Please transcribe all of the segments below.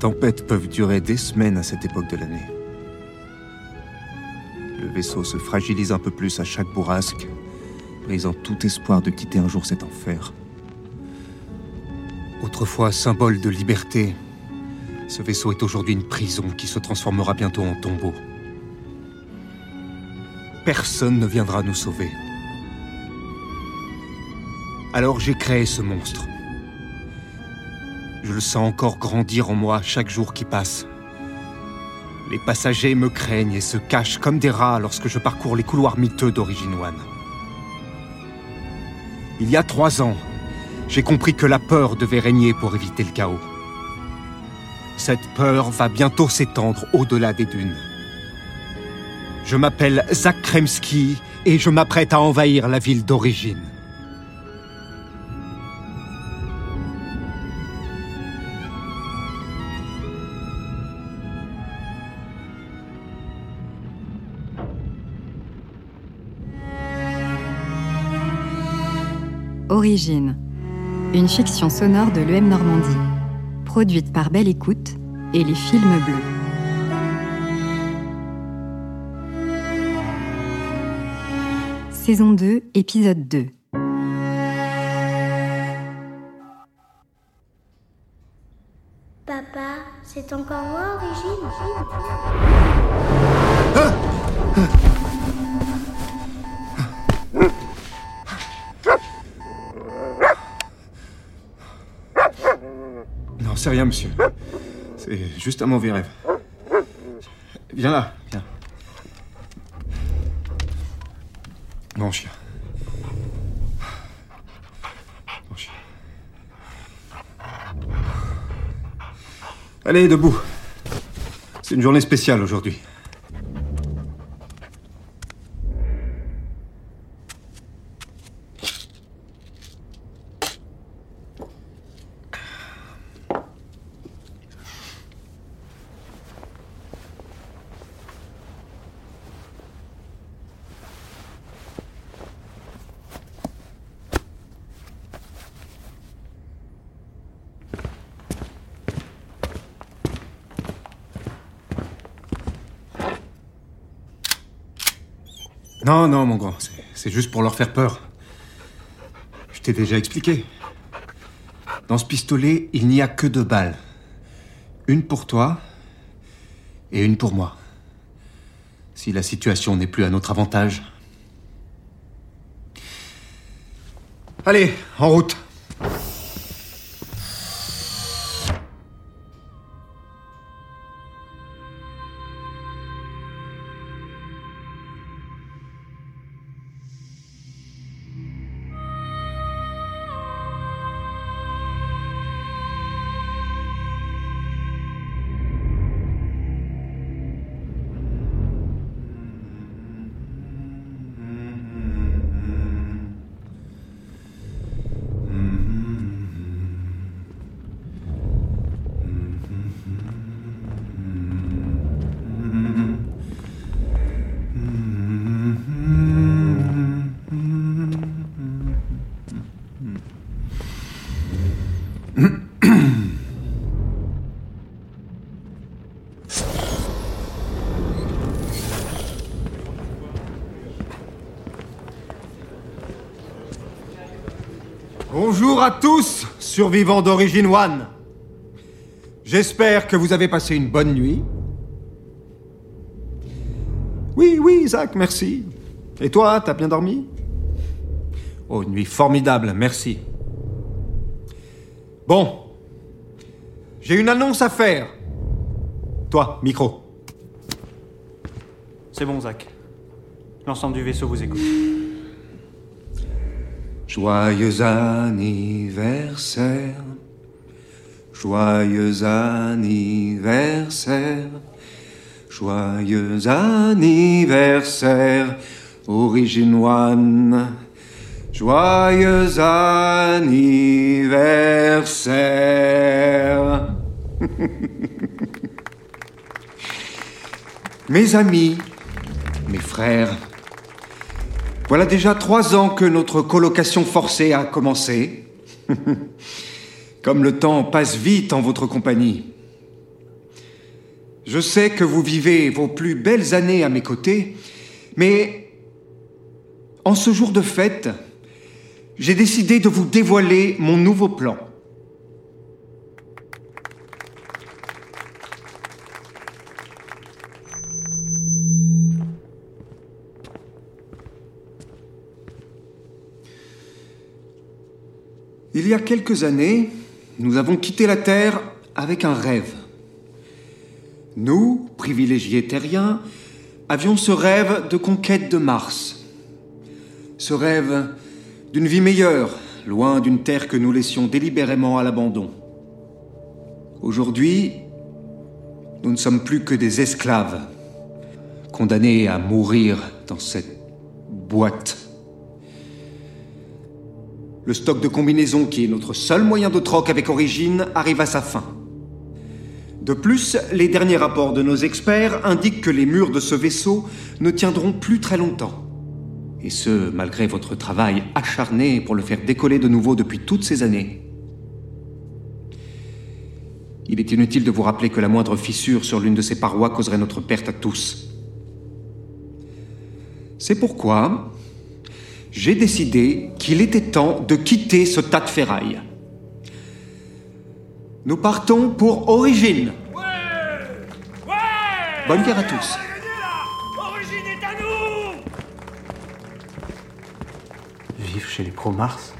Tempêtes peuvent durer des semaines à cette époque de l'année. Le vaisseau se fragilise un peu plus à chaque bourrasque, brisant tout espoir de quitter un jour cet enfer. Autrefois symbole de liberté, ce vaisseau est aujourd'hui une prison qui se transformera bientôt en tombeau. Personne ne viendra nous sauver. Alors j'ai créé ce monstre. Je le sens encore grandir en moi chaque jour qui passe. Les passagers me craignent et se cachent comme des rats lorsque je parcours les couloirs miteux d'Origine One. Il y a trois ans, j'ai compris que la peur devait régner pour éviter le chaos. Cette peur va bientôt s'étendre au-delà des dunes. Je m'appelle Zach Kremski et je m'apprête à envahir la ville d'origine. Origine, une fiction sonore de l'EM Normandie, produite par Belle Écoute et les Films Bleus. Saison 2, épisode 2. Papa, c'est encore moi, Origine? Non, c'est rien, monsieur. C'est juste un mauvais rêve. Viens là, viens. Mon chien. Mon chien. Allez, debout. C'est une journée spéciale aujourd'hui. Non, non, mon grand, c'est- juste pour leur faire peur. Je t'ai déjà expliqué. Dans ce pistolet, il n'y a que deux balles. Une pour toi et une pour moi. Si la situation n'est plus à notre avantage. Allez, en route. Bonjour à tous, survivants d'Origine One. J'espère que vous avez passé une bonne nuit. Oui, oui, Zach, merci. Et toi, t'as bien dormi? Oh, une nuit formidable, merci. Bon. J'ai une annonce à faire. Toi, micro. C'est bon, Zach. L'ensemble du vaisseau vous écoute. Joyeux anniversaire, joyeux anniversaire, joyeux anniversaire, Origine One. Joyeux anniversaire. Mes amis, mes frères, voilà déjà trois ans que notre colocation forcée a commencé. Comme le temps passe vite en votre compagnie. Je sais que vous vivez vos plus belles années à mes côtés, mais en ce jour de fête, j'ai décidé de vous dévoiler mon nouveau plan. Il y a quelques années, nous avons quitté la Terre avec un rêve. Nous, privilégiés terriens, avions ce rêve de conquête de Mars. Ce rêve d'une vie meilleure, loin d'une Terre que nous laissions délibérément à l'abandon. Aujourd'hui, nous ne sommes plus que des esclaves, condamnés à mourir dans cette boîte. Le stock de combinaisons, qui est notre seul moyen de troc avec Origine, arrive à sa fin. De plus, les derniers rapports de nos experts indiquent que les murs de ce vaisseau ne tiendront plus très longtemps. Et ce, malgré votre travail acharné pour le faire décoller de nouveau depuis toutes ces années. Il est inutile de vous rappeler que la moindre fissure sur l'une de ces parois causerait notre perte à tous. C'est pourquoi j'ai décidé qu'il était temps de quitter ce tas de ferraille. Nous partons pour Origine. Bonne guerre à tous. Origine est à nous Vivre chez les pro-Mars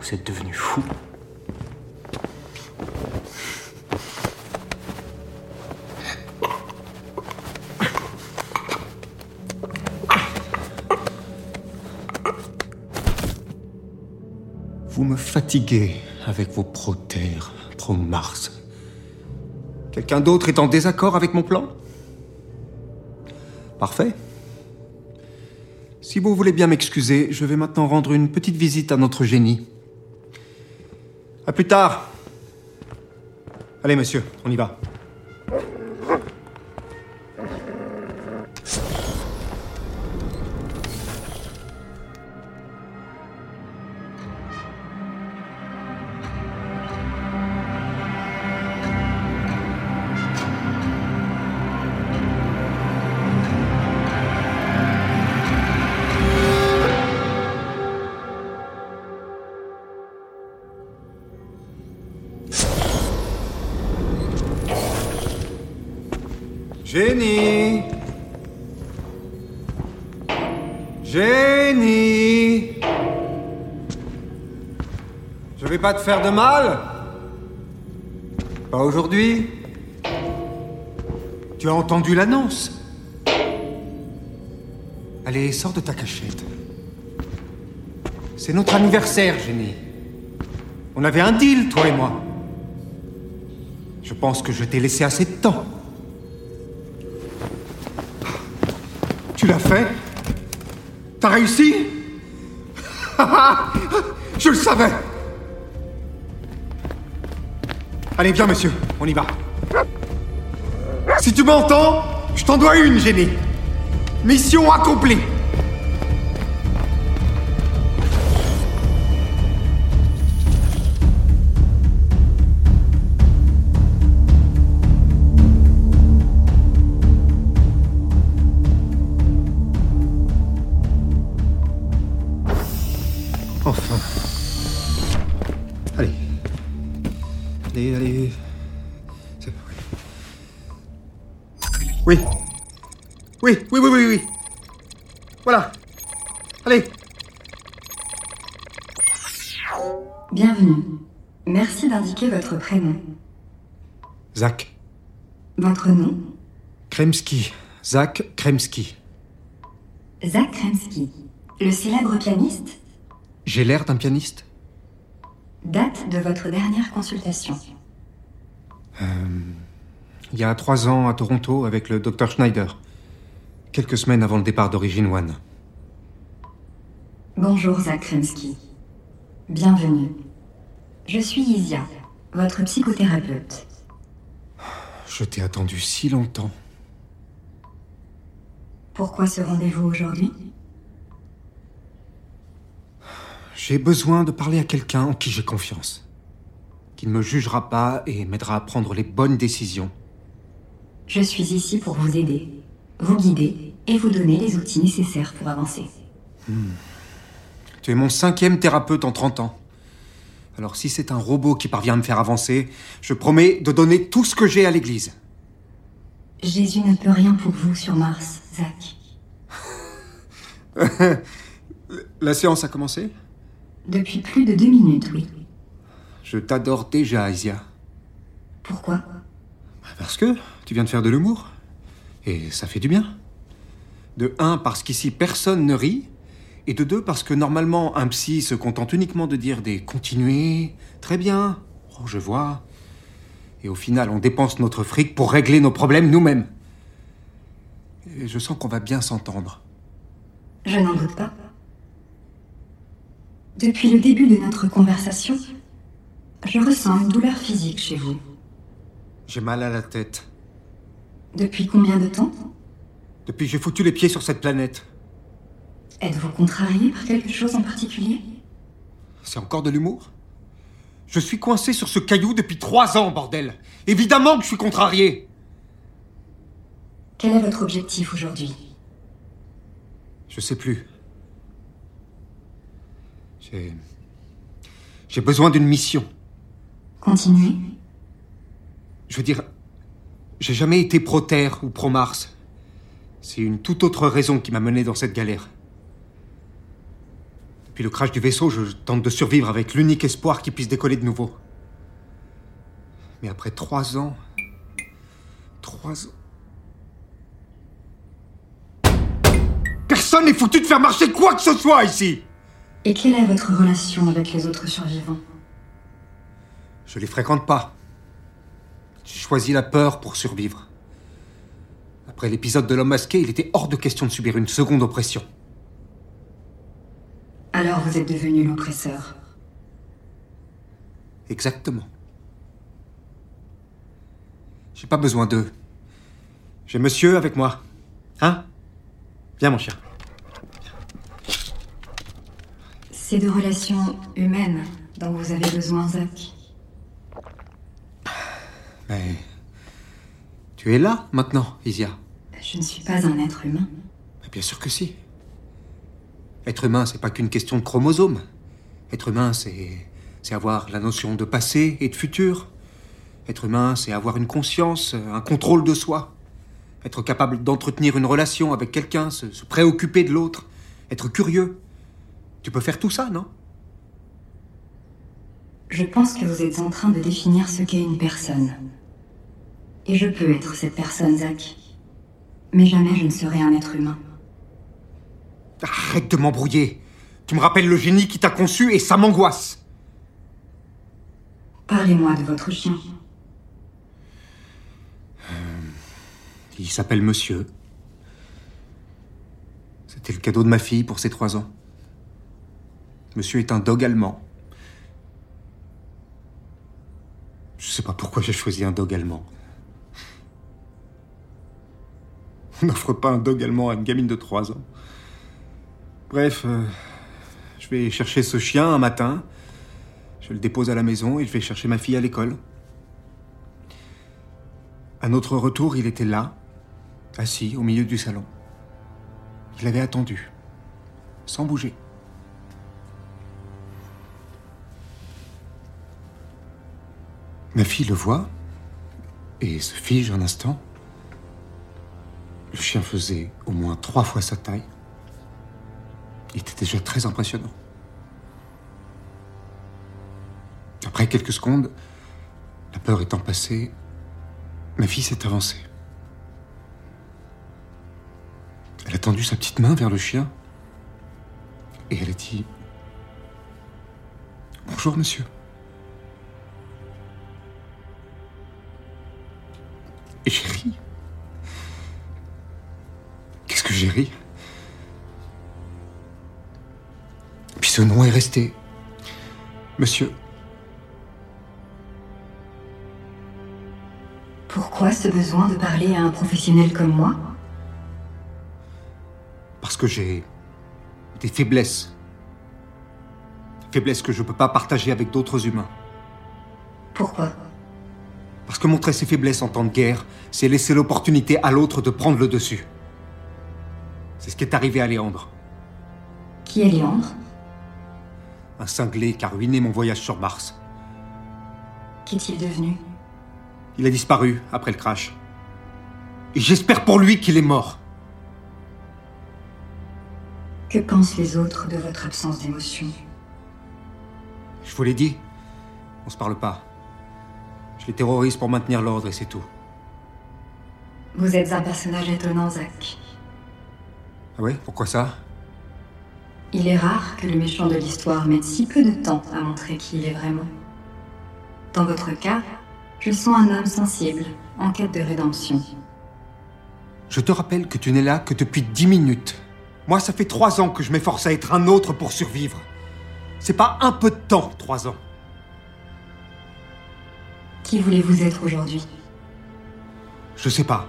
Vous êtes devenu fou Vous me fatiguez avec vos pro-Terre, pro-Mars. Quelqu'un d'autre est en désaccord avec mon plan? Parfait. Si vous voulez bien m'excuser, je vais maintenant rendre une petite visite à notre génie. À plus tard. Allez, monsieur, on y va. Génie Génie Je vais pas te faire de mal Pas aujourd'hui Tu as entendu l'annonce Allez, sors de ta cachette. C'est notre anniversaire, Génie. On avait un deal, toi et moi. Je pense que je t'ai laissé assez de temps. L'as fait T'as réussi? Je le savais Allez, viens, monsieur, on y va. Si tu m'entends, je t'en dois une, génie. Mission accomplie. Oui. Oui, oui, oui, oui, oui. Voilà. Allez. Bienvenue. Merci d'indiquer votre prénom. Zach. Votre nom? Kremski. Zach Kremski. Zach Kremski. Le célèbre pianiste? J'ai l'air d'un pianiste Date de votre dernière consultation. Il y a trois ans à Toronto avec le Dr Schneider. Quelques semaines avant le départ d'Origine One. Bonjour Zach Kremski. Bienvenue. Je suis Isia, votre psychothérapeute. Je t'ai attendu si longtemps. Pourquoi ce rendez-vous aujourd'hui? J'ai besoin de parler à quelqu'un en qui j'ai confiance. Qui ne me jugera pas et m'aidera à prendre les bonnes décisions. Je suis ici pour vous aider, vous guider et vous donner les outils nécessaires pour avancer. Tu es mon cinquième thérapeute en 30 ans. Alors si c'est un robot qui parvient à me faire avancer, je promets de donner tout ce que j'ai à l'église. Jésus ne peut rien pour vous sur Mars, Zach. La séance a commencé? Depuis plus de deux minutes, oui. Je t'adore déjà, Isia. Pourquoi? Parce que tu viens de faire de l'humour. Et ça fait du bien. De un, parce qu'ici personne ne rit. Et de deux, parce que normalement, un psy se contente uniquement de dire des continuez, très bien, oh, je vois. Et au final, on dépense notre fric pour régler nos problèmes nous-mêmes. Et je sens qu'on va bien s'entendre. Je n'en doute pas. Depuis le début de notre conversation, je ressens une douleur physique chez vous. J'ai mal à la tête. Depuis combien de temps Depuis que j'ai foutu les pieds sur cette planète. Êtes-vous contrarié par quelque chose en particulier C'est encore de l'humour Je suis coincé sur ce caillou depuis trois ans, bordel Évidemment que je suis contrarié Quel est votre objectif aujourd'hui Je sais plus. J'ai. J'ai besoin d'une mission. Continuez. Je veux dire, j'ai jamais été pro-Terre ou pro-Mars. C'est une toute autre raison qui m'a mené dans cette galère. Depuis le crash du vaisseau, je tente de survivre avec l'unique espoir qu'il puisse décoller de nouveau. Mais après trois ans... Trois ans... Personne n'est foutu de faire marcher quoi que ce soit ici Et quelle est votre relation avec les autres survivants? Je les fréquente pas. J'ai choisi la peur pour survivre. Après l'épisode de l'homme masqué, il était hors de question de subir une seconde oppression. Alors vous êtes devenu l'oppresseur. Exactement. J'ai pas besoin d'eux. J'ai monsieur avec moi. Hein? Viens, mon chien. C'est de relations humaines dont vous avez besoin, Zach. Mais. Tu es là, maintenant, Isia Je ne suis pas un être humain. Mais Bien sûr que si. Être humain, c'est pas qu'une question de chromosomes. Être humain, c'est. C'est avoir la notion de passé et de futur. Être humain, c'est avoir une conscience, un contrôle de soi. Être capable d'entretenir une relation avec quelqu'un, se, se préoccuper de l'autre, être curieux. Tu peux faire tout ça, non? Je pense que vous êtes en train de définir ce qu'est une personne. Et je peux être cette personne, Zach. Mais jamais je ne serai un être humain. Arrête de m'embrouiller. Tu me rappelles le génie qui t'a conçu et ça m'angoisse. Parlez-moi de votre chien. Il s'appelle Monsieur. C'était le cadeau de ma fille pour ses trois ans. Monsieur est un dog allemand. Je sais pas pourquoi j'ai choisi un dog allemand. On n'offre pas un dog allemand à une gamine de trois ans. Bref, euh, je vais chercher ce chien un matin. Je le dépose à la maison et je vais chercher ma fille à l'école. À notre retour, il était là, assis au milieu du salon. Il avait attendu, sans bouger. Ma fille le voit et se fige un instant. Le chien faisait au moins trois fois sa taille. Il était déjà très impressionnant. Après quelques secondes, la peur étant passée, ma fille s'est avancée. Elle a tendu sa petite main vers le chien et elle a dit Bonjour, monsieur. Puis ce nom est resté. Monsieur, Pourquoi ce besoin de parler à un professionnel comme moi? Parce que j'ai des faiblesses. Faiblesses que je ne peux pas partager avec d'autres humains. Pourquoi? Parce que montrer ses faiblesses en temps de guerre, c'est laisser l'opportunité à l'autre de prendre le dessus. C'est ce qui est arrivé à Léandre. Qui est Léandre? Un cinglé qui a ruiné mon voyage sur Mars. Qu'est-il devenu? Il a disparu après le crash. Et j'espère pour lui qu'il est mort. Que pensent les autres de votre absence d'émotion? Je vous l'ai dit, on se parle pas. Je les terrorise pour maintenir l'ordre et c'est tout. Vous êtes un personnage étonnant, Zach. Ah ouais Pourquoi ça? Il est rare que le méchant de l'histoire mette si peu de temps à montrer qui il est vraiment. Dans votre cas, je sens un homme sensible, en quête de rédemption. Je te rappelle que tu n'es là que depuis dix minutes. Moi, ça fait trois ans que je m'efforce à être un autre pour survivre. C'est pas un peu de temps, trois ans. Qui voulez-vous être aujourd'hui? Je sais pas.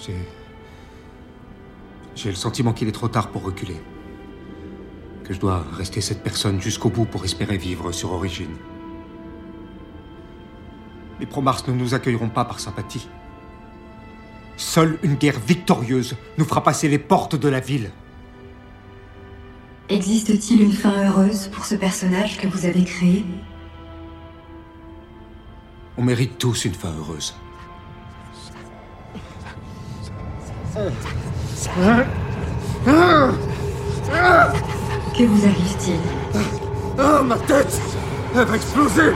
J'ai. J'ai le sentiment qu'il est trop tard pour reculer. Que je dois rester cette personne jusqu'au bout pour espérer vivre sur Origine. Les Promars ne nous accueilleront pas par sympathie. Seule une guerre victorieuse nous fera passer les portes de la ville. Existe-t-il une fin heureuse pour ce personnage que vous avez créé? On mérite tous une fin heureuse. Que vous arrive-t-il Ah, ma tête Elle va exploser.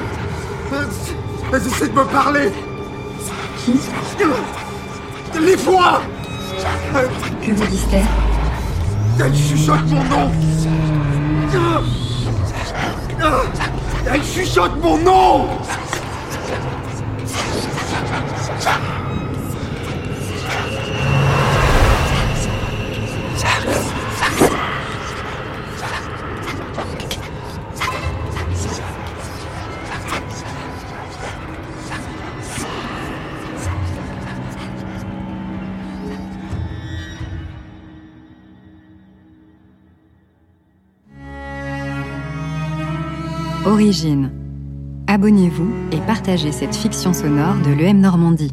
Elles essaient de me parler. Qui Les voix Que vous disent-elles Elle chuchote mon nom. Elle chuchote mon nom Origine. Abonnez-vous et partagez cette fiction sonore de l'EM Normandie.